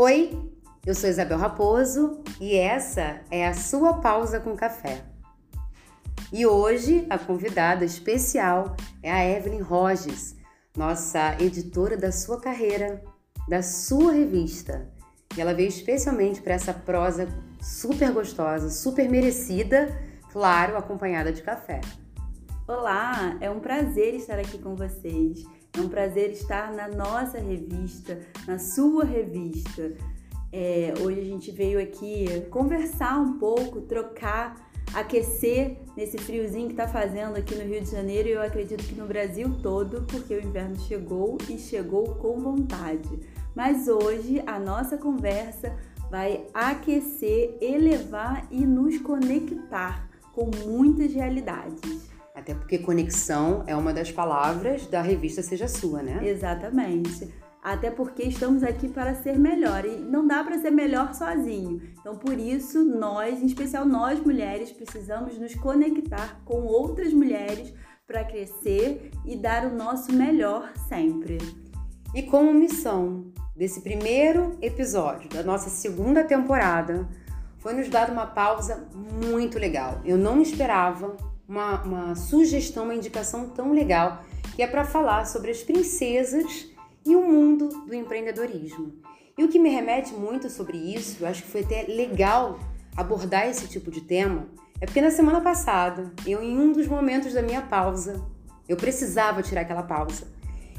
Oi, eu sou Isabel Raposo e essa é a sua pausa com café. E hoje a convidada especial é a Evelyn Roges, nossa editora da sua carreira, da sua revista. E ela veio especialmente para essa prosa super gostosa, super merecida, claro, acompanhada de café. Olá, é um prazer estar aqui com vocês. É um prazer estar na nossa revista, na sua revista. É, hoje a gente veio aqui conversar um pouco, trocar, aquecer nesse friozinho que está fazendo aqui no Rio de Janeiro e eu acredito que no Brasil todo, porque o inverno chegou e chegou com vontade. Mas hoje a nossa conversa vai aquecer, elevar e nos conectar com muitas realidades. Até porque conexão é uma das palavras da revista Seja Sua, né? Exatamente. Até porque estamos aqui para ser melhor e não dá para ser melhor sozinho. Então, por isso, nós, em especial nós mulheres, precisamos nos conectar com outras mulheres para crescer e dar o nosso melhor sempre. E como missão desse primeiro episódio da nossa segunda temporada, foi nos dada uma pausa muito legal. Eu não esperava uma, uma sugestão, uma indicação tão legal, que é para falar sobre as princesas e o mundo do empreendedorismo. E o que me remete muito sobre isso, eu acho que foi até legal abordar esse tipo de tema, é porque na semana passada, eu em um dos momentos da minha pausa, eu precisava tirar aquela pausa.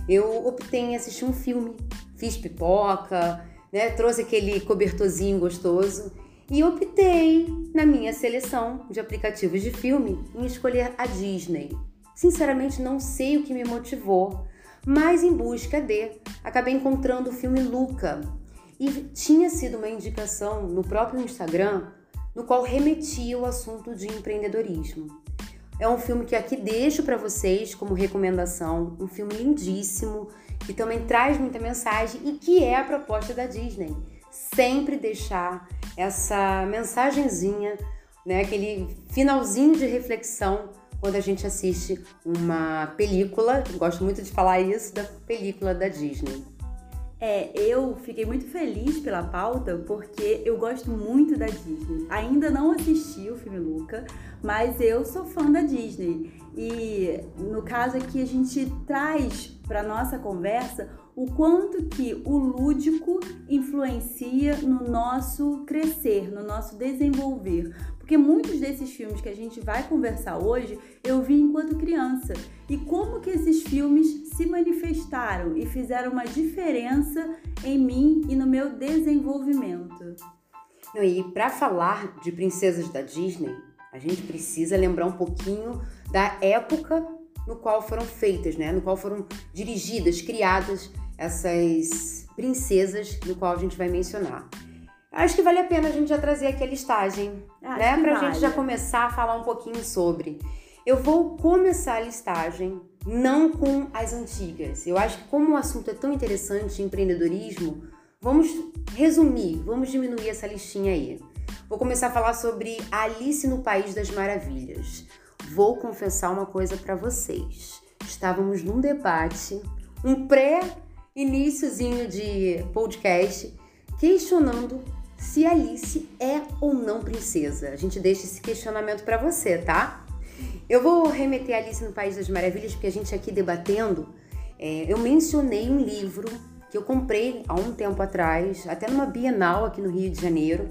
Eu optei em assistir um filme, fiz pipoca, né, trouxe aquele cobertorzinho gostoso e optei na minha seleção de aplicativos de filme em escolher a Disney. Sinceramente, não sei o que me motivou, mas em busca de, acabei encontrando o filme Luca. E tinha sido uma indicação no próprio Instagram, no qual remetia o assunto de empreendedorismo. É um filme que aqui deixo para vocês como recomendação, um filme lindíssimo, que também traz muita mensagem e que é a proposta da Disney. Sempre deixar essa mensagenzinha, né, aquele finalzinho de reflexão quando a gente assiste uma película, gosto muito de falar isso, da película da Disney. É, eu fiquei muito feliz pela pauta porque eu gosto muito da Disney. Ainda não assisti o filme Luca, mas eu sou fã da Disney. E no caso aqui a gente traz para nossa conversa o quanto que o lúdico influencia no nosso crescer, no nosso desenvolver. Porque muitos desses filmes que a gente vai conversar hoje eu vi enquanto criança. E como que esses filmes se manifestaram e fizeram uma diferença em mim e no meu desenvolvimento. E para falar de princesas da Disney, a gente precisa lembrar um pouquinho da época no qual foram feitas, né? No qual foram dirigidas, criadas essas princesas, no qual a gente vai mencionar. Acho que vale a pena a gente já trazer aqui a listagem, Acho né? Pra vale. gente já começar a falar um pouquinho sobre. Eu vou começar a listagem não com as antigas. Eu acho que como o assunto é tão interessante, empreendedorismo, vamos resumir, vamos diminuir essa listinha aí. Vou começar a falar sobre Alice no País das Maravilhas. Vou confessar uma coisa para vocês. Estávamos num debate, um pré-iníciozinho de podcast, questionando se Alice é ou não princesa. A gente deixa esse questionamento para você, tá? Eu vou remeter a Alice no País das Maravilhas, porque a gente aqui debatendo, é, eu mencionei um livro que eu comprei há um tempo atrás, até numa Bienal aqui no Rio de Janeiro.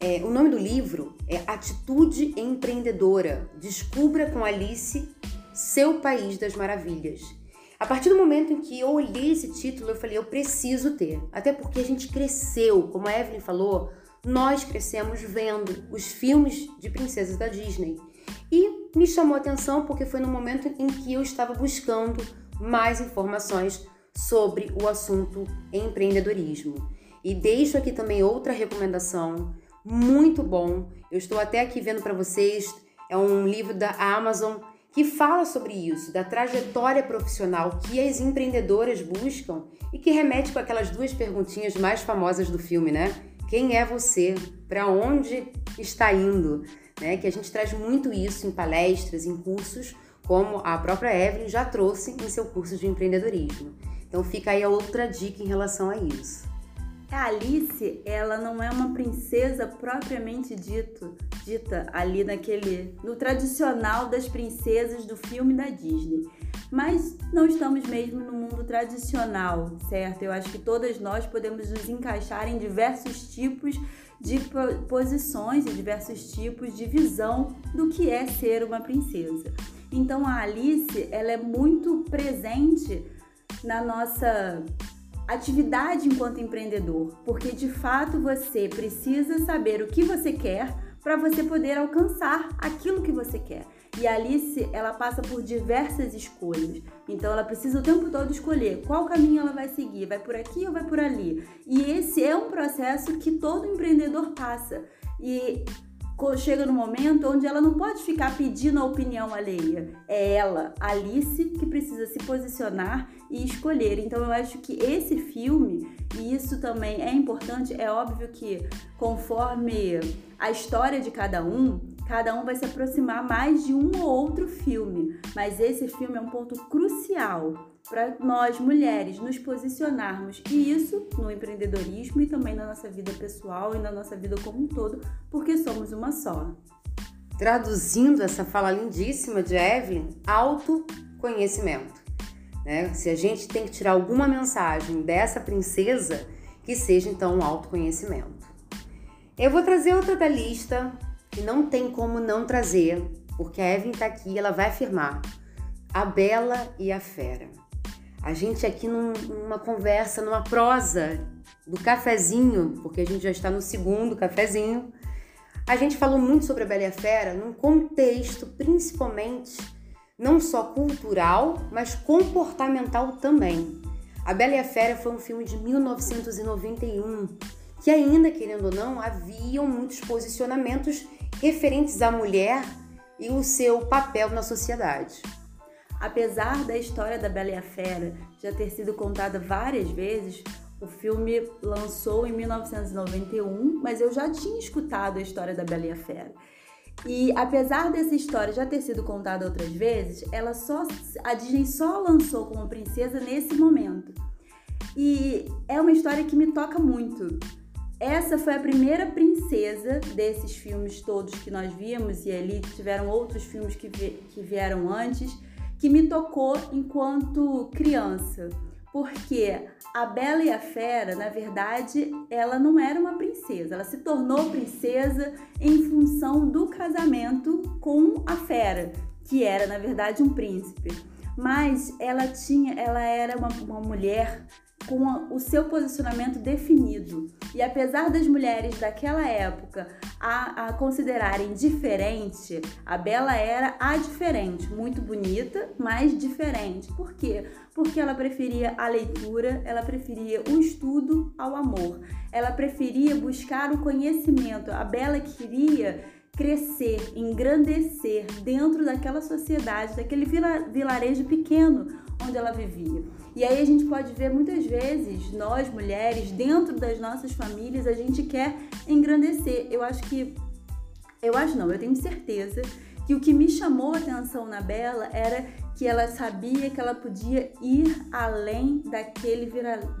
É, o nome do livro é Atitude Empreendedora. Descubra com Alice seu País das Maravilhas. A partir do momento em que eu olhei esse título, eu falei, eu preciso ter. Até porque a gente cresceu, como a Evelyn falou, nós crescemos vendo os filmes de princesas da Disney. E me chamou a atenção porque foi no momento em que eu estava buscando mais informações sobre o assunto empreendedorismo. E deixo aqui também outra recomendação, muito bom. Eu estou até aqui vendo para vocês, é um livro da Amazon que fala sobre isso, da trajetória profissional que as empreendedoras buscam e que remete com aquelas duas perguntinhas mais famosas do filme, né? Quem é você? Para onde está indo? Né? Que a gente traz muito isso em palestras, em cursos, como a própria Evelyn já trouxe em seu curso de empreendedorismo. Então fica aí a outra dica em relação a isso. A Alice, ela não é uma princesa propriamente dito, dita ali naquele no tradicional das princesas do filme da Disney. Mas não estamos mesmo no mundo tradicional, certo? Eu acho que todas nós podemos nos encaixar em diversos tipos de posições e diversos tipos de visão do que é ser uma princesa. Então a Alice, ela é muito presente na nossa atividade enquanto empreendedor, porque de fato você precisa saber o que você quer para você poder alcançar aquilo que você quer. E a Alice, ela passa por diversas escolhas. Então ela precisa o tempo todo escolher qual caminho ela vai seguir, vai por aqui ou vai por ali. E esse é um processo que todo empreendedor passa. E chega no momento onde ela não pode ficar pedindo a opinião alheia. É ela, Alice, que precisa se posicionar e escolher. Então eu acho que esse filme, e isso também é importante, é óbvio que conforme a história de cada um, cada um vai se aproximar mais de um ou outro filme, mas esse filme é um ponto crucial para nós mulheres nos posicionarmos e isso no empreendedorismo e também na nossa vida pessoal e na nossa vida como um todo, porque somos uma só. Traduzindo essa fala lindíssima de Evelyn, autoconhecimento. Né? Se a gente tem que tirar alguma mensagem dessa princesa, que seja então um autoconhecimento. Eu vou trazer outra da lista que não tem como não trazer, porque a Evelyn está aqui, ela vai afirmar a Bela e a Fera. A gente aqui num, numa conversa, numa prosa do cafezinho, porque a gente já está no segundo cafezinho, a gente falou muito sobre a Bela e a Fera num contexto principalmente não só cultural, mas comportamental também. A Bela e a Fera foi um filme de 1991 que ainda querendo ou não haviam muitos posicionamentos referentes à mulher e o seu papel na sociedade. Apesar da história da Bela e a Fera já ter sido contada várias vezes, o filme lançou em 1991, mas eu já tinha escutado a história da Bela e a Fera. E apesar dessa história já ter sido contada outras vezes, ela só a Disney só lançou como princesa nesse momento. E é uma história que me toca muito. Essa foi a primeira princesa desses filmes todos que nós vimos, e ali tiveram outros filmes que, vi, que vieram antes que me tocou enquanto criança. Porque a Bela e a Fera, na verdade, ela não era uma princesa, ela se tornou princesa em função do casamento com a Fera, que era, na verdade, um príncipe. Mas ela tinha, ela era uma, uma mulher com o seu posicionamento definido. E apesar das mulheres daquela época a, a, considerarem diferente, a Bela era a diferente, muito bonita, mas diferente. Por quê? Porque ela preferia a leitura, ela preferia o estudo ao amor, ela preferia buscar o conhecimento. A Bela queria crescer, engrandecer dentro daquela sociedade, daquele vilarejo pequeno onde ela vivia. E aí a gente pode ver muitas vezes, nós mulheres, dentro das nossas famílias, a gente quer engrandecer. Eu acho que. Eu acho não, eu tenho certeza que o que me chamou a atenção na Bela era que ela sabia que ela podia ir além daquele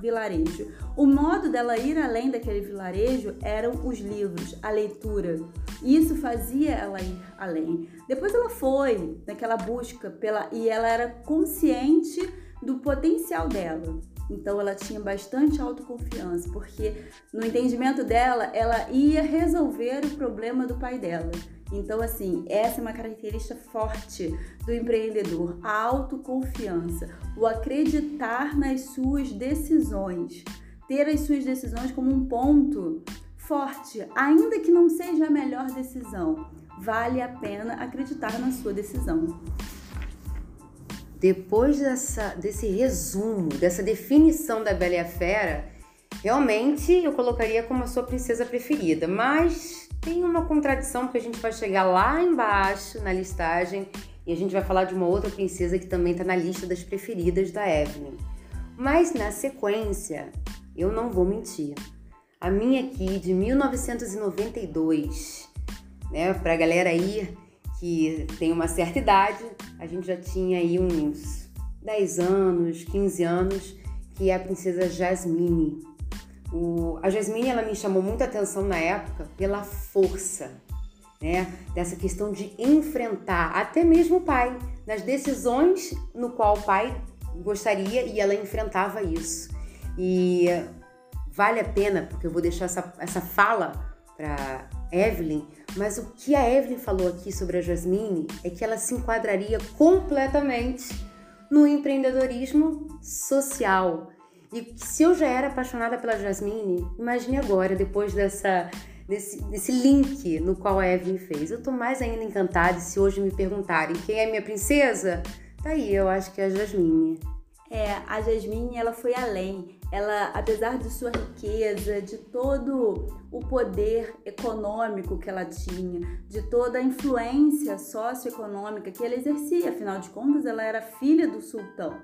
vilarejo. O modo dela ir além daquele vilarejo eram os livros, a leitura. Isso fazia ela ir além. Depois ela foi naquela busca pela e ela era consciente do potencial dela. Então ela tinha bastante autoconfiança, porque no entendimento dela, ela ia resolver o problema do pai dela. Então, assim, essa é uma característica forte do empreendedor: a autoconfiança, o acreditar nas suas decisões, ter as suas decisões como um ponto forte, ainda que não seja a melhor decisão, vale a pena acreditar na sua decisão. Depois dessa, desse resumo, dessa definição da Bela e a Fera, realmente eu colocaria como a sua princesa preferida, mas tem uma contradição porque a gente vai chegar lá embaixo na listagem e a gente vai falar de uma outra princesa que também está na lista das preferidas da Evelyn. Mas na sequência, eu não vou mentir. A minha aqui de 1992, né, pra galera aí que tem uma certa idade, a gente já tinha aí uns 10 anos, 15 anos, que é a princesa Jasmine. O, a Jasmine ela me chamou muita atenção na época pela força, né? Dessa questão de enfrentar até mesmo o pai nas decisões no qual o pai gostaria e ela enfrentava isso. E vale a pena, porque eu vou deixar essa, essa fala para Evelyn, mas o que a Evelyn falou aqui sobre a Jasmine é que ela se enquadraria completamente no empreendedorismo social. E se eu já era apaixonada pela Jasmine, imagine agora, depois dessa, desse, desse link no qual a Evelyn fez. Eu tô mais ainda encantada se hoje me perguntarem quem é minha princesa, tá aí, eu acho que é a Jasmine. É, a Jasmine, ela foi além. Ela, apesar de sua riqueza, de todo o poder econômico que ela tinha, de toda a influência socioeconômica que ela exercia, afinal de contas, ela era filha do sultão.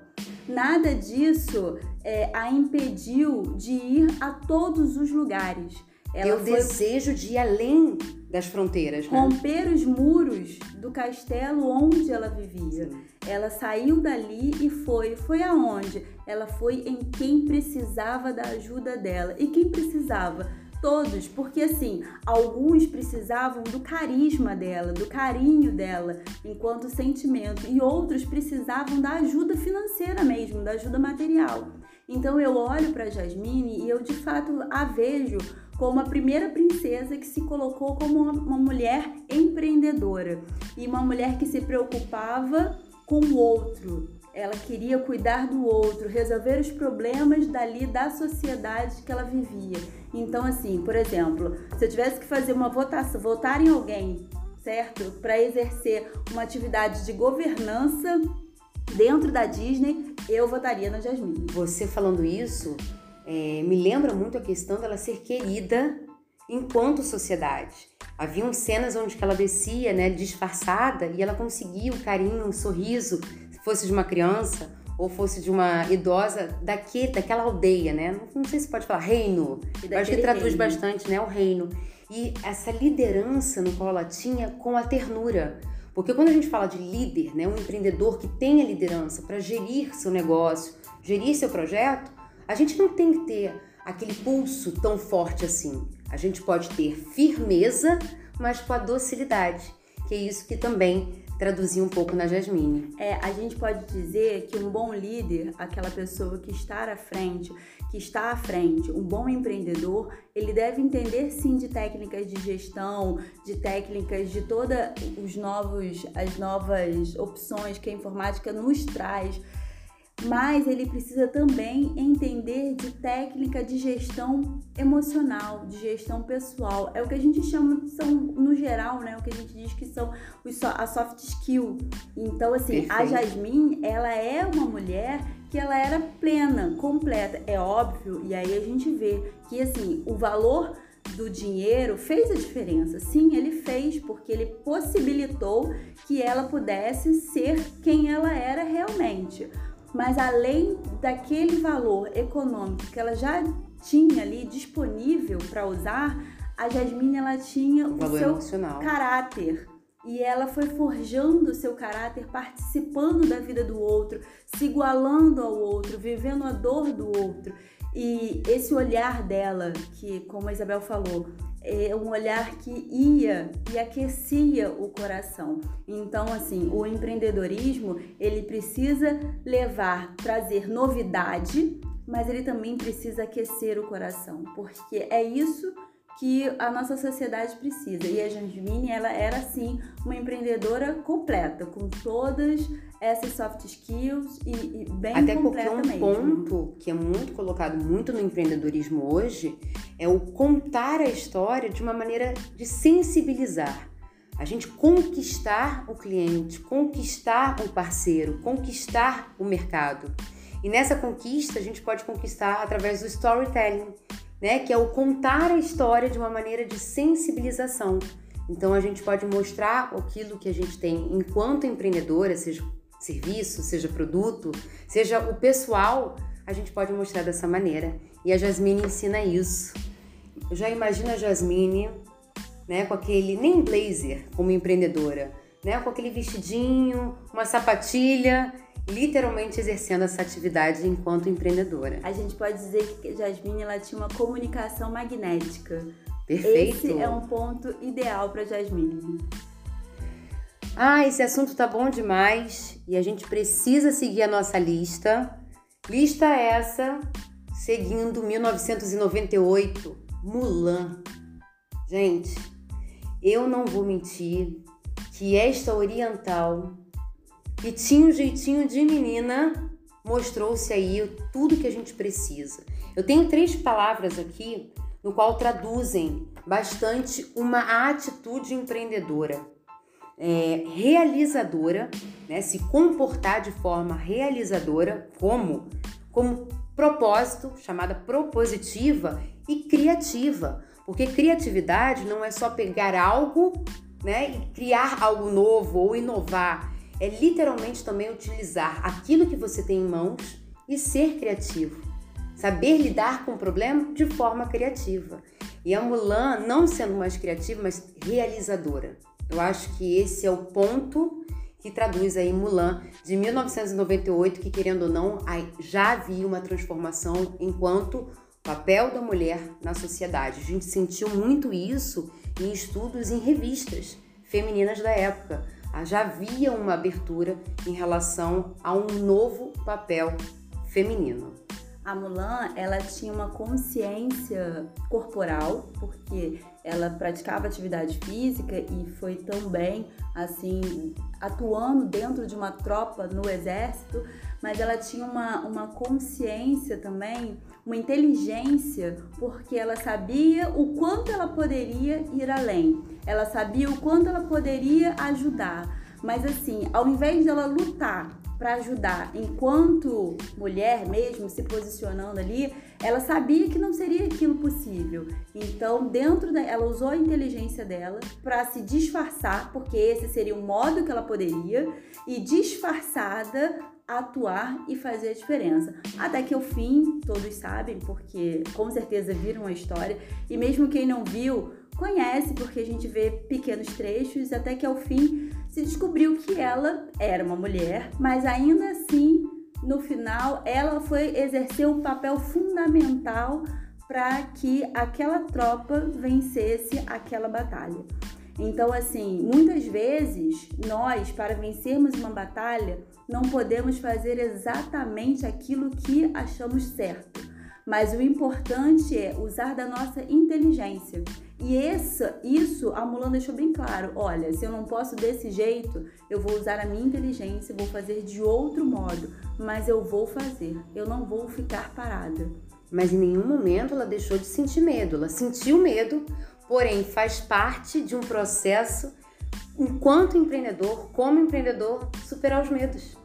Nada disso é, a impediu de ir a todos os lugares. Ela o desejo de ir além das fronteiras, né? Romper os muros do castelo onde ela vivia. Sim. Ela saiu dali e foi. Foi aonde? Ela foi em quem precisava da ajuda dela. E quem precisava? Todos, porque assim, alguns precisavam do carisma dela, do carinho dela enquanto sentimento, e outros precisavam da ajuda financeira mesmo, da ajuda material. Então eu olho para Jasmine e eu de fato a vejo como a primeira princesa que se colocou como uma mulher empreendedora e uma mulher que se preocupava com o outro. Ela queria cuidar do outro, resolver os problemas dali da sociedade que ela vivia. Então, assim, por exemplo, se eu tivesse que fazer uma votação, votar em alguém, certo? Para exercer uma atividade de governança dentro da Disney, eu votaria na Jasmine. Você falando isso é, me lembra muito a questão dela ser querida enquanto sociedade. Haviam cenas onde ela descia, né, disfarçada, e ela conseguia o carinho, um sorriso, se fosse de uma criança ou fosse de uma idosa daquele, daquela aldeia, né? Não, não sei se pode falar reino. Eu acho que traduz reino. bastante, né, o reino. E essa liderança no qual ela tinha com a ternura. Porque quando a gente fala de líder, né, um empreendedor que tem a liderança para gerir seu negócio, gerir seu projeto, a gente não tem que ter aquele pulso tão forte assim. A gente pode ter firmeza, mas com a docilidade, que é isso que também traduzia um pouco na Jasmine. É, a gente pode dizer que um bom líder, aquela pessoa que está à frente, que está à frente, um bom empreendedor, ele deve entender sim de técnicas de gestão, de técnicas de todas os novos as novas opções que a informática nos traz mas ele precisa também entender de técnica de gestão emocional, de gestão pessoal. É o que a gente chama, são no geral, né, o que a gente diz que são os, a soft skill. Então, assim, Perfeito. a Jasmine, ela é uma mulher que ela era plena, completa. É óbvio, e aí a gente vê que, assim, o valor do dinheiro fez a diferença. Sim, ele fez, porque ele possibilitou que ela pudesse ser quem ela era realmente mas além daquele valor econômico que ela já tinha ali disponível para usar, a Jasmine ela tinha o, o seu emocional. caráter e ela foi forjando o seu caráter, participando da vida do outro, se igualando ao outro, vivendo a dor do outro. E esse olhar dela, que como a Isabel falou, é um olhar que ia e aquecia o coração. Então, assim, o empreendedorismo ele precisa levar, trazer novidade, mas ele também precisa aquecer o coração, porque é isso que a nossa sociedade precisa. E a Jasmine, ela era assim uma empreendedora completa, com todas essas soft skills e, e bem Até porque um ponto que é muito colocado muito no empreendedorismo hoje é o contar a história de uma maneira de sensibilizar. A gente conquistar o cliente, conquistar o parceiro, conquistar o mercado. E nessa conquista a gente pode conquistar através do storytelling né? Que é o contar a história de uma maneira de sensibilização. Então a gente pode mostrar aquilo que a gente tem enquanto empreendedora, seja serviço, seja produto, seja o pessoal, a gente pode mostrar dessa maneira. E a Jasmine ensina isso. Eu já imagino a Jasmine, né, com aquele nem blazer como empreendedora, né, com aquele vestidinho, uma sapatilha literalmente exercendo essa atividade enquanto empreendedora. A gente pode dizer que Jasmine ela tinha uma comunicação magnética. Perfeito. Esse é um ponto ideal para Jasmine. Ah, esse assunto tá bom demais e a gente precisa seguir a nossa lista. Lista essa seguindo 1998, Mulan. Gente, eu não vou mentir que esta oriental que tinha um jeitinho de menina mostrou-se aí tudo que a gente precisa. Eu tenho três palavras aqui no qual traduzem bastante uma atitude empreendedora é, realizadora, né, se comportar de forma realizadora, como, como propósito, chamada propositiva e criativa. Porque criatividade não é só pegar algo né, e criar algo novo ou inovar. É literalmente também utilizar aquilo que você tem em mãos e ser criativo. Saber lidar com o problema de forma criativa. E a Mulan, não sendo mais criativa, mas realizadora. Eu acho que esse é o ponto que traduz aí Mulan de 1998, que querendo ou não, já havia uma transformação enquanto papel da mulher na sociedade. A gente sentiu muito isso em estudos em revistas femininas da época. Ah, já havia uma abertura em relação a um novo papel feminino. A Mulan, ela tinha uma consciência corporal, porque ela praticava atividade física e foi também assim atuando dentro de uma tropa no exército, mas ela tinha uma, uma consciência também, uma inteligência, porque ela sabia o quanto ela poderia ir além, ela sabia o quanto ela poderia ajudar. Mas assim, ao invés dela lutar para ajudar enquanto mulher mesmo se posicionando ali, ela sabia que não seria aquilo possível. Então, dentro da ela usou a inteligência dela para se disfarçar, porque esse seria o modo que ela poderia e disfarçada atuar e fazer a diferença. Até que o fim, todos sabem, porque com certeza viram a história, e mesmo quem não viu, conhece, porque a gente vê pequenos trechos, até que ao fim se descobriu que ela era uma mulher, mas ainda assim, no final, ela foi exercer um papel fundamental para que aquela tropa vencesse aquela batalha. Então, assim, muitas vezes nós, para vencermos uma batalha, não podemos fazer exatamente aquilo que achamos certo, mas o importante é usar da nossa inteligência. E essa, isso a Mulan deixou bem claro. Olha, se eu não posso desse jeito, eu vou usar a minha inteligência, vou fazer de outro modo, mas eu vou fazer. Eu não vou ficar parada. Mas em nenhum momento ela deixou de sentir medo. Ela sentiu medo, porém faz parte de um processo enquanto empreendedor, como empreendedor, superar os medos.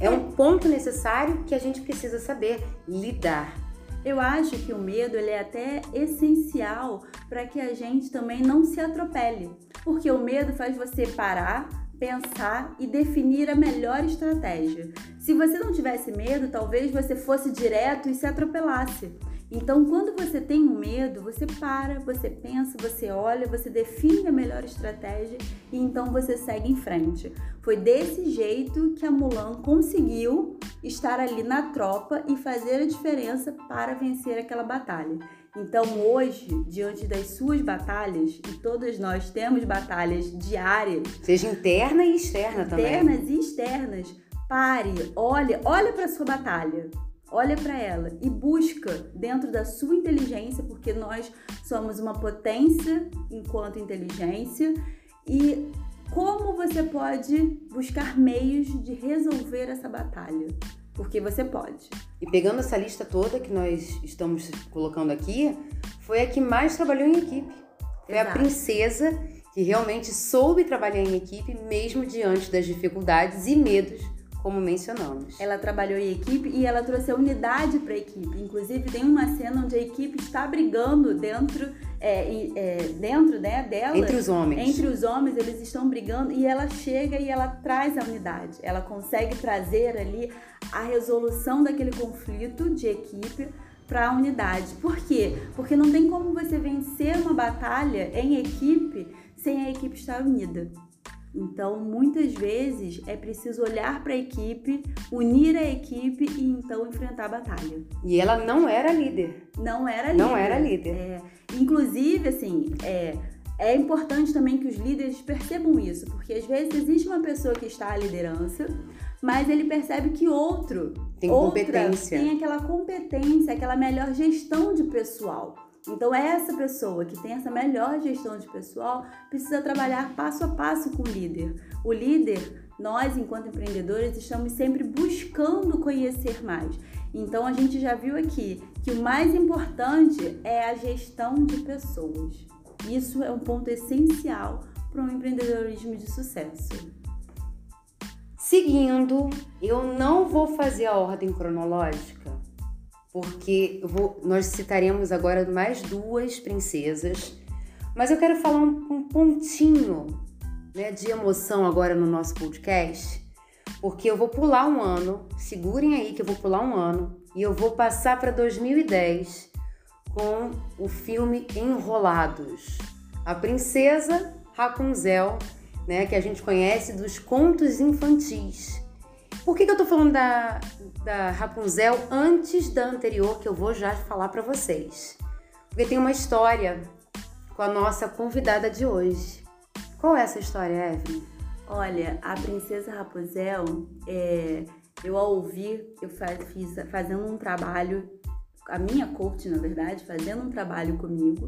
É um ponto necessário que a gente precisa saber lidar. Eu acho que o medo ele é até essencial para que a gente também não se atropele, porque o medo faz você parar, pensar e definir a melhor estratégia. Se você não tivesse medo, talvez você fosse direto e se atropelasse. Então, quando você tem um medo, você para, você pensa, você olha, você define a melhor estratégia e então você segue em frente. Foi desse jeito que a Mulan conseguiu estar ali na tropa e fazer a diferença para vencer aquela batalha. Então, hoje, diante das suas batalhas, e todas nós temos batalhas diárias, seja interna e externa internas também. Internas e externas. Pare, olhe, olha para sua batalha olha para ela e busca dentro da sua inteligência, porque nós somos uma potência enquanto inteligência e como você pode buscar meios de resolver essa batalha? Porque você pode. E pegando essa lista toda que nós estamos colocando aqui, foi a que mais trabalhou em equipe. Foi Exato. a princesa que realmente soube trabalhar em equipe mesmo diante das dificuldades e medos como mencionamos. Ela trabalhou em equipe e ela trouxe a unidade para a equipe. Inclusive tem uma cena onde a equipe está brigando dentro, é, é, dentro né, dela. Entre os homens. Entre os homens eles estão brigando e ela chega e ela traz a unidade. Ela consegue trazer ali a resolução daquele conflito de equipe para a unidade. Por quê? Porque não tem como você vencer uma batalha em equipe sem a equipe estar unida. Então, muitas vezes é preciso olhar para a equipe, unir a equipe e então enfrentar a batalha. E ela não era líder. Não era líder. Não era líder. É, inclusive, assim, é, é importante também que os líderes percebam isso, porque às vezes existe uma pessoa que está à liderança, mas ele percebe que outro tem outra competência. tem aquela competência, aquela melhor gestão de pessoal. Então, essa pessoa que tem essa melhor gestão de pessoal precisa trabalhar passo a passo com o líder. O líder, nós, enquanto empreendedores, estamos sempre buscando conhecer mais. Então, a gente já viu aqui que o mais importante é a gestão de pessoas. Isso é um ponto essencial para um empreendedorismo de sucesso. Seguindo, eu não vou fazer a ordem cronológica, porque vou, nós citaremos agora mais duas princesas, mas eu quero falar um, um pontinho né, de emoção agora no nosso podcast, porque eu vou pular um ano, segurem aí que eu vou pular um ano, e eu vou passar para 2010 com o filme Enrolados. A princesa Rapunzel né, que a gente conhece dos contos infantis. Por que, que eu tô falando da, da Rapunzel antes da anterior, que eu vou já falar para vocês? Porque tem uma história com a nossa convidada de hoje. Qual é essa história, Evelyn? Olha, a princesa Rapunzel, é, eu ao ouvir, eu faz, fiz fazendo um trabalho, a minha coach, na verdade, fazendo um trabalho comigo,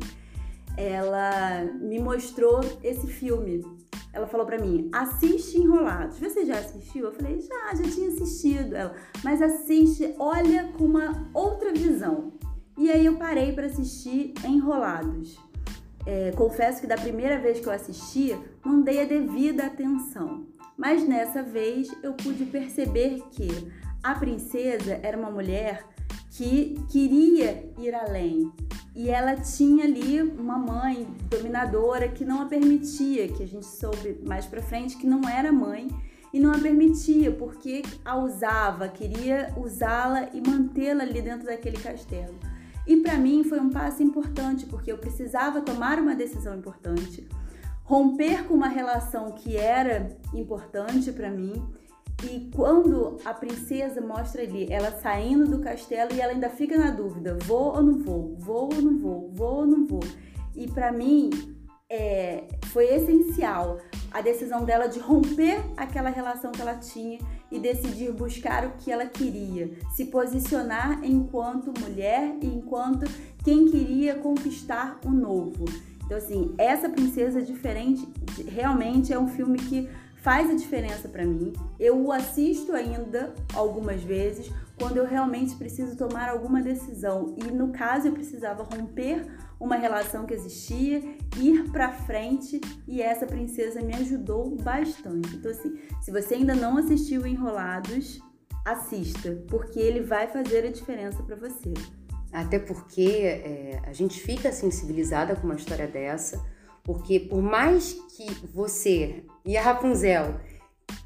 ela me mostrou esse filme ela falou para mim: assiste Enrolados. Você já assistiu? Eu falei: já, já tinha assistido. Ela, mas assiste, olha com uma outra visão. E aí eu parei para assistir Enrolados. É, confesso que da primeira vez que eu assisti, não dei a devida atenção. Mas nessa vez eu pude perceber que a princesa era uma mulher que queria ir além, e ela tinha ali uma mãe dominadora que não a permitia, que a gente soube mais para frente que não era mãe e não a permitia porque a usava, queria usá-la e mantê-la ali dentro daquele castelo. E para mim foi um passo importante porque eu precisava tomar uma decisão importante, romper com uma relação que era importante para mim e quando a princesa mostra ali ela saindo do castelo e ela ainda fica na dúvida: vou ou não vou? Vou ou não vou? Vou ou não vou? E para mim é, foi essencial a decisão dela de romper aquela relação que ela tinha e decidir buscar o que ela queria, se posicionar enquanto mulher e enquanto quem queria conquistar o novo. Então, assim, essa princesa diferente realmente é um filme que faz a diferença para mim. Eu o assisto ainda algumas vezes quando eu realmente preciso tomar alguma decisão. E no caso eu precisava romper uma relação que existia, ir para frente e essa princesa me ajudou bastante. Então assim, se você ainda não assistiu Enrolados, assista, porque ele vai fazer a diferença para você. Até porque é, a gente fica sensibilizada com uma história dessa porque por mais que você e a Rapunzel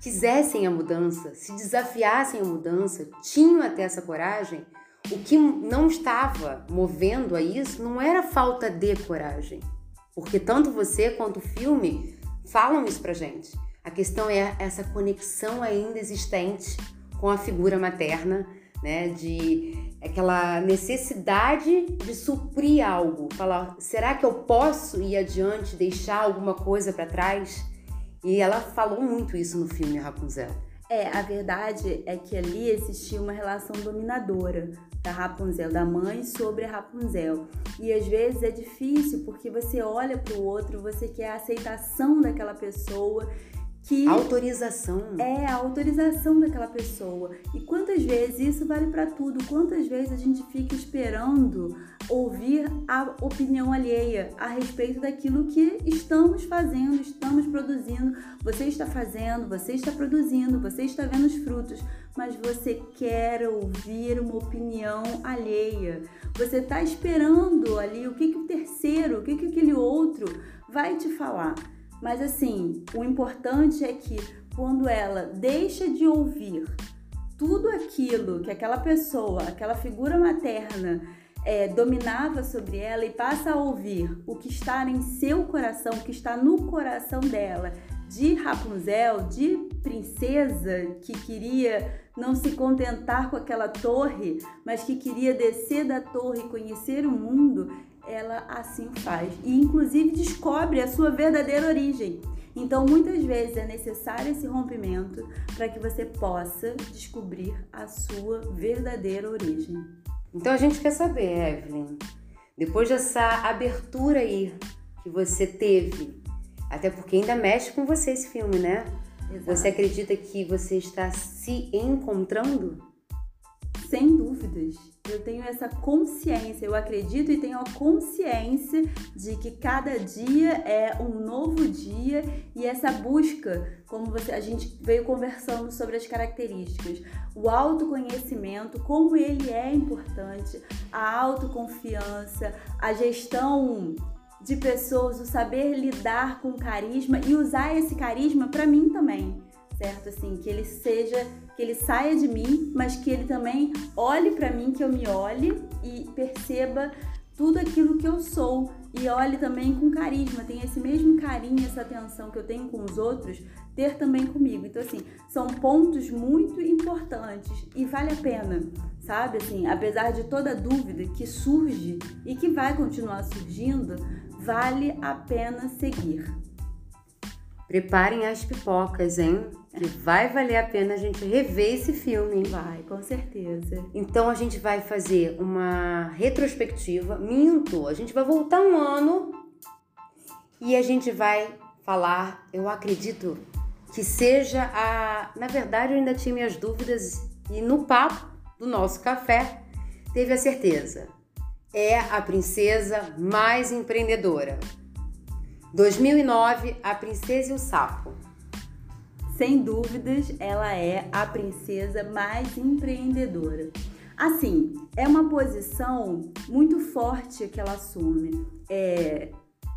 quisessem a mudança, se desafiassem a mudança, tinham até essa coragem, o que não estava movendo a isso não era falta de coragem. Porque tanto você quanto o filme falam isso pra gente. A questão é essa conexão ainda existente com a figura materna, né? De aquela necessidade de suprir algo, falar, será que eu posso ir adiante, deixar alguma coisa para trás? E ela falou muito isso no filme Rapunzel. É, a verdade é que ali existia uma relação dominadora da Rapunzel, da mãe sobre a Rapunzel. E às vezes é difícil porque você olha para o outro, você quer a aceitação daquela pessoa que autorização é a autorização daquela pessoa. E quantas vezes isso vale para tudo? Quantas vezes a gente fica esperando ouvir a opinião alheia a respeito daquilo que estamos fazendo, estamos produzindo, você está fazendo, você está produzindo, você está vendo os frutos, mas você quer ouvir uma opinião alheia. Você está esperando ali o que, que o terceiro, o que, que aquele outro vai te falar. Mas assim, o importante é que quando ela deixa de ouvir tudo aquilo que aquela pessoa, aquela figura materna é, dominava sobre ela e passa a ouvir o que está em seu coração, o que está no coração dela, de Rapunzel, de princesa que queria não se contentar com aquela torre, mas que queria descer da torre e conhecer o mundo, ela assim faz e inclusive descobre a sua verdadeira origem. Então, muitas vezes é necessário esse rompimento para que você possa descobrir a sua verdadeira origem. Então, a gente quer saber, Evelyn, depois dessa abertura aí que você teve, até porque ainda mexe com você esse filme, né? Exato. Você acredita que você está se encontrando? Sem dúvidas. Eu tenho essa consciência, eu acredito e tenho a consciência de que cada dia é um novo dia e essa busca, como você, a gente veio conversando sobre as características, o autoconhecimento, como ele é importante, a autoconfiança, a gestão de pessoas, o saber lidar com carisma e usar esse carisma para mim também, certo? Assim, que ele seja, que ele saia de mim, mas que ele também olhe para mim, que eu me olhe e perceba tudo aquilo que eu sou e olhe também com carisma, tem esse mesmo carinho, essa atenção que eu tenho com os outros, ter também comigo. Então assim, são pontos muito importantes e vale a pena, sabe? Assim, apesar de toda dúvida que surge e que vai continuar surgindo, vale a pena seguir. Preparem as pipocas, hein? Que vai valer a pena a gente rever esse filme. Vai, com certeza. Então a gente vai fazer uma retrospectiva. Minto, a gente vai voltar um ano e a gente vai falar, eu acredito que seja a. Na verdade, eu ainda tinha minhas dúvidas e no papo do nosso café teve a certeza é a princesa mais empreendedora. 2009, A Princesa e o Sapo. Sem dúvidas, ela é a princesa mais empreendedora. Assim, é uma posição muito forte que ela assume. É,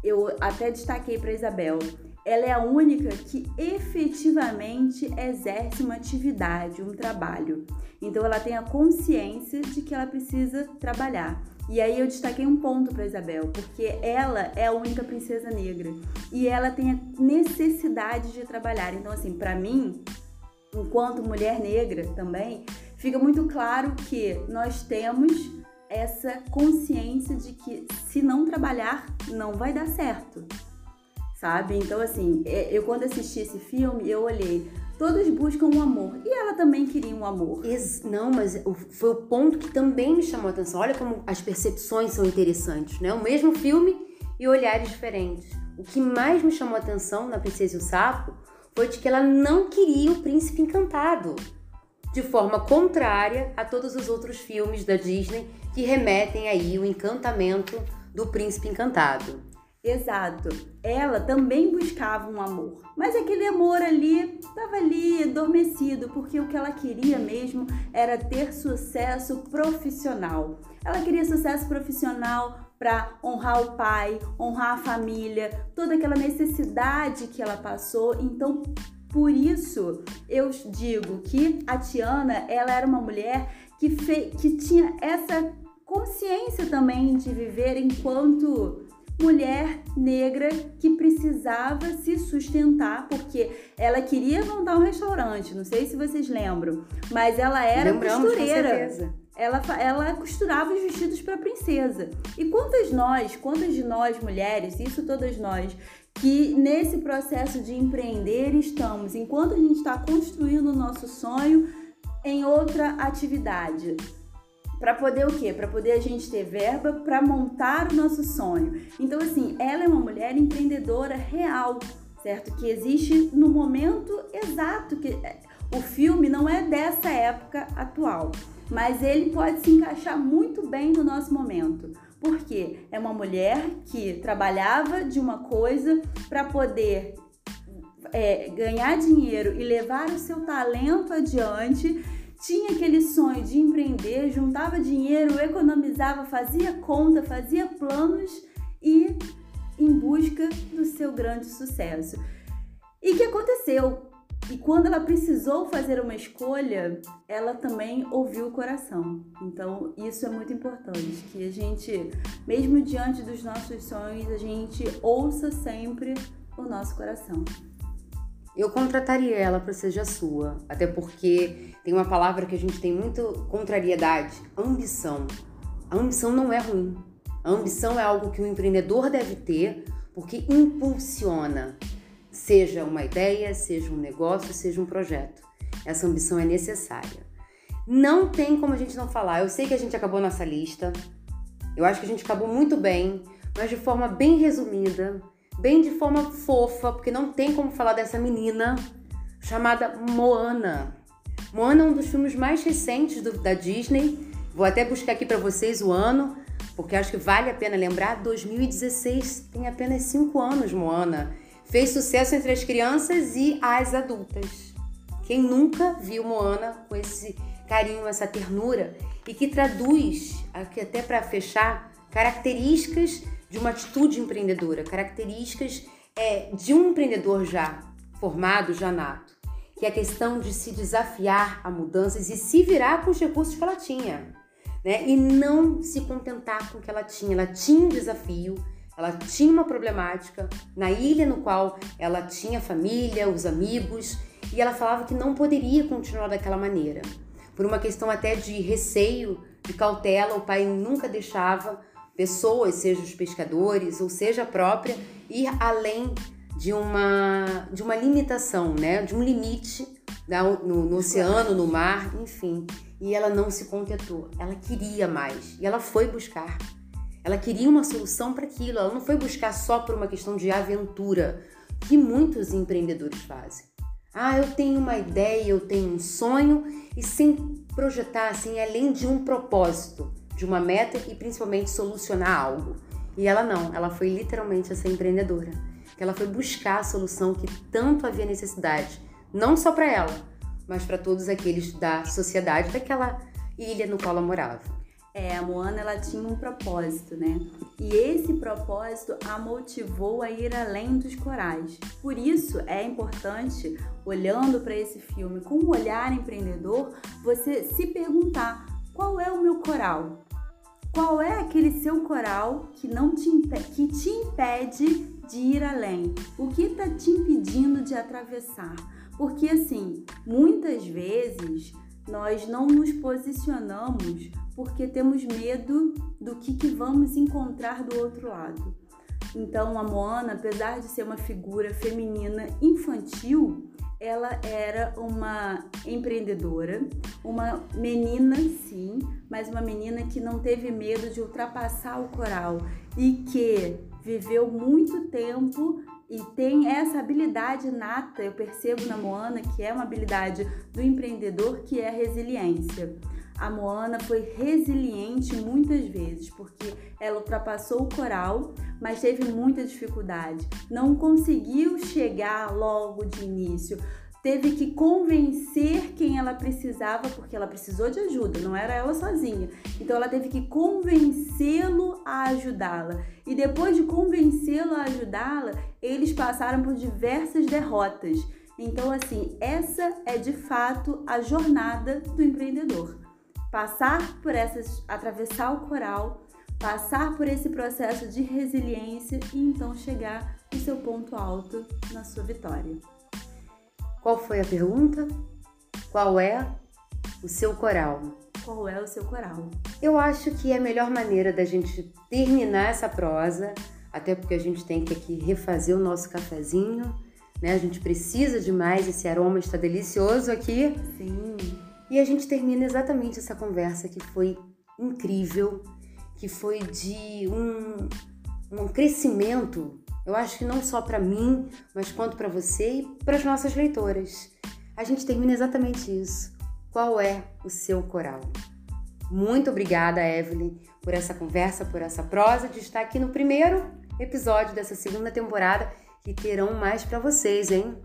eu até destaquei para Isabel. Ela é a única que efetivamente exerce uma atividade, um trabalho. Então, ela tem a consciência de que ela precisa trabalhar. E aí eu destaquei um ponto para Isabel, porque ela é a única princesa negra e ela tem a necessidade de trabalhar. Então assim, para mim, enquanto mulher negra também, fica muito claro que nós temos essa consciência de que se não trabalhar, não vai dar certo. Sabe? Então assim, é, eu quando assisti esse filme, eu olhei Todos buscam um amor. E ela também queria um amor. Ex não, mas foi o ponto que também me chamou a atenção. Olha como as percepções são interessantes, né? O mesmo filme e olhares diferentes. O que mais me chamou a atenção na Princesa e o Sapo foi de que ela não queria o príncipe encantado. De forma contrária a todos os outros filmes da Disney que remetem aí o encantamento do príncipe encantado. Exato. Ela também buscava um amor, mas aquele amor ali estava ali adormecido, porque o que ela queria mesmo era ter sucesso profissional. Ela queria sucesso profissional para honrar o pai, honrar a família, toda aquela necessidade que ela passou. Então, por isso eu digo que a Tiana, ela era uma mulher que, que tinha essa consciência também de viver enquanto mulher negra que precisava se sustentar porque ela queria montar um restaurante, não sei se vocês lembram, mas ela era Lembramos, costureira. Ela, ela costurava os vestidos para princesa. E quantas nós, quantas de nós mulheres, isso todas nós, que nesse processo de empreender estamos, enquanto a gente está construindo o nosso sonho em outra atividade, para poder o quê? Para poder a gente ter verba para montar o nosso sonho. Então, assim, ela é uma mulher empreendedora real, certo? Que existe no momento exato. que é, O filme não é dessa época atual, mas ele pode se encaixar muito bem no nosso momento. Porque é uma mulher que trabalhava de uma coisa para poder é, ganhar dinheiro e levar o seu talento adiante tinha aquele sonho de empreender, juntava dinheiro, economizava, fazia conta, fazia planos e em busca do seu grande sucesso. E o que aconteceu? E quando ela precisou fazer uma escolha, ela também ouviu o coração. Então, isso é muito importante, que a gente, mesmo diante dos nossos sonhos, a gente ouça sempre o nosso coração. Eu contrataria ela para seja sua. Até porque tem uma palavra que a gente tem muito contrariedade: ambição. A ambição não é ruim. A ambição é algo que o empreendedor deve ter porque impulsiona, seja uma ideia, seja um negócio, seja um projeto. Essa ambição é necessária. Não tem como a gente não falar. Eu sei que a gente acabou nossa lista. Eu acho que a gente acabou muito bem, mas de forma bem resumida, bem de forma fofa, porque não tem como falar dessa menina chamada Moana. Moana é um dos filmes mais recentes do, da Disney. Vou até buscar aqui para vocês o ano, porque acho que vale a pena lembrar. 2016 tem apenas 5 anos, Moana. Fez sucesso entre as crianças e as adultas. Quem nunca viu Moana com esse carinho, essa ternura e que traduz, aqui até para fechar, características de uma atitude empreendedora, características é, de um empreendedor já formado, já nato, que é a questão de se desafiar a mudanças e se virar com os recursos que ela tinha, né? E não se contentar com o que ela tinha. Ela tinha um desafio, ela tinha uma problemática na ilha no qual ela tinha família, os amigos, e ela falava que não poderia continuar daquela maneira. Por uma questão até de receio, de cautela, o pai nunca deixava pessoas, seja os pescadores ou seja a própria, ir além de uma, de uma limitação, né? de um limite no, no oceano, no mar, enfim. E ela não se contentou, ela queria mais e ela foi buscar. Ela queria uma solução para aquilo, ela não foi buscar só por uma questão de aventura, que muitos empreendedores fazem. Ah, eu tenho uma ideia, eu tenho um sonho e sem projetar assim além de um propósito, de uma meta e principalmente solucionar algo. E ela não, ela foi literalmente essa empreendedora, ela foi buscar a solução que tanto havia necessidade, não só para ela, mas para todos aqueles da sociedade daquela ilha no qual ela morava. É, a Moana ela tinha um propósito, né? E esse propósito a motivou a ir além dos corais. Por isso é importante, olhando para esse filme com um olhar empreendedor, você se perguntar: qual é o meu coral? Qual é aquele seu coral que não te impede, que te impede de ir além? O que está te impedindo de atravessar? Porque assim, muitas vezes nós não nos posicionamos porque temos medo do que, que vamos encontrar do outro lado. Então, a Moana, apesar de ser uma figura feminina infantil, ela era uma empreendedora, uma menina, sim, mas uma menina que não teve medo de ultrapassar o coral e que viveu muito tempo e tem essa habilidade nata, eu percebo na Moana que é uma habilidade do empreendedor, que é a resiliência. A Moana foi resiliente muitas vezes, porque ela ultrapassou o coral, mas teve muita dificuldade. Não conseguiu chegar logo de início. Teve que convencer quem ela precisava, porque ela precisou de ajuda, não era ela sozinha. Então ela teve que convencê-lo a ajudá-la. E depois de convencê-lo a ajudá-la, eles passaram por diversas derrotas. Então, assim, essa é de fato a jornada do empreendedor passar por essas, atravessar o coral, passar por esse processo de resiliência e então chegar no seu ponto alto na sua vitória. Qual foi a pergunta? Qual é o seu coral? Qual é o seu coral? Eu acho que é a melhor maneira da gente terminar essa prosa, até porque a gente tem que aqui refazer o nosso cafezinho, né? A gente precisa demais, esse aroma está delicioso aqui. Sim. E a gente termina exatamente essa conversa que foi incrível, que foi de um, um crescimento, eu acho que não só para mim, mas quanto para você e para as nossas leitoras. A gente termina exatamente isso. Qual é o seu coral? Muito obrigada, Evelyn, por essa conversa, por essa prosa, de estar aqui no primeiro episódio dessa segunda temporada e terão mais para vocês, hein?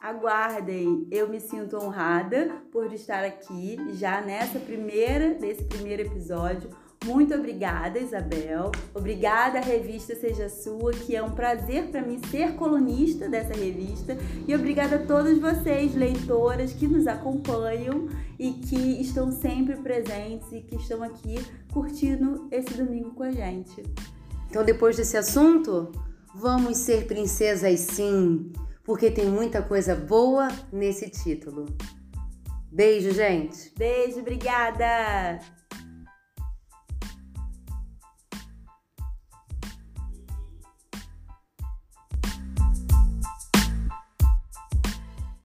Aguardem, eu me sinto honrada por estar aqui já nessa primeira, nesse primeiro episódio. Muito obrigada, Isabel. Obrigada, revista Seja Sua, que é um prazer para mim ser colunista dessa revista. E obrigada a todos vocês, leitoras, que nos acompanham e que estão sempre presentes e que estão aqui curtindo esse domingo com a gente. Então, depois desse assunto, vamos ser princesas sim porque tem muita coisa boa nesse título. Beijo, gente! Beijo, obrigada!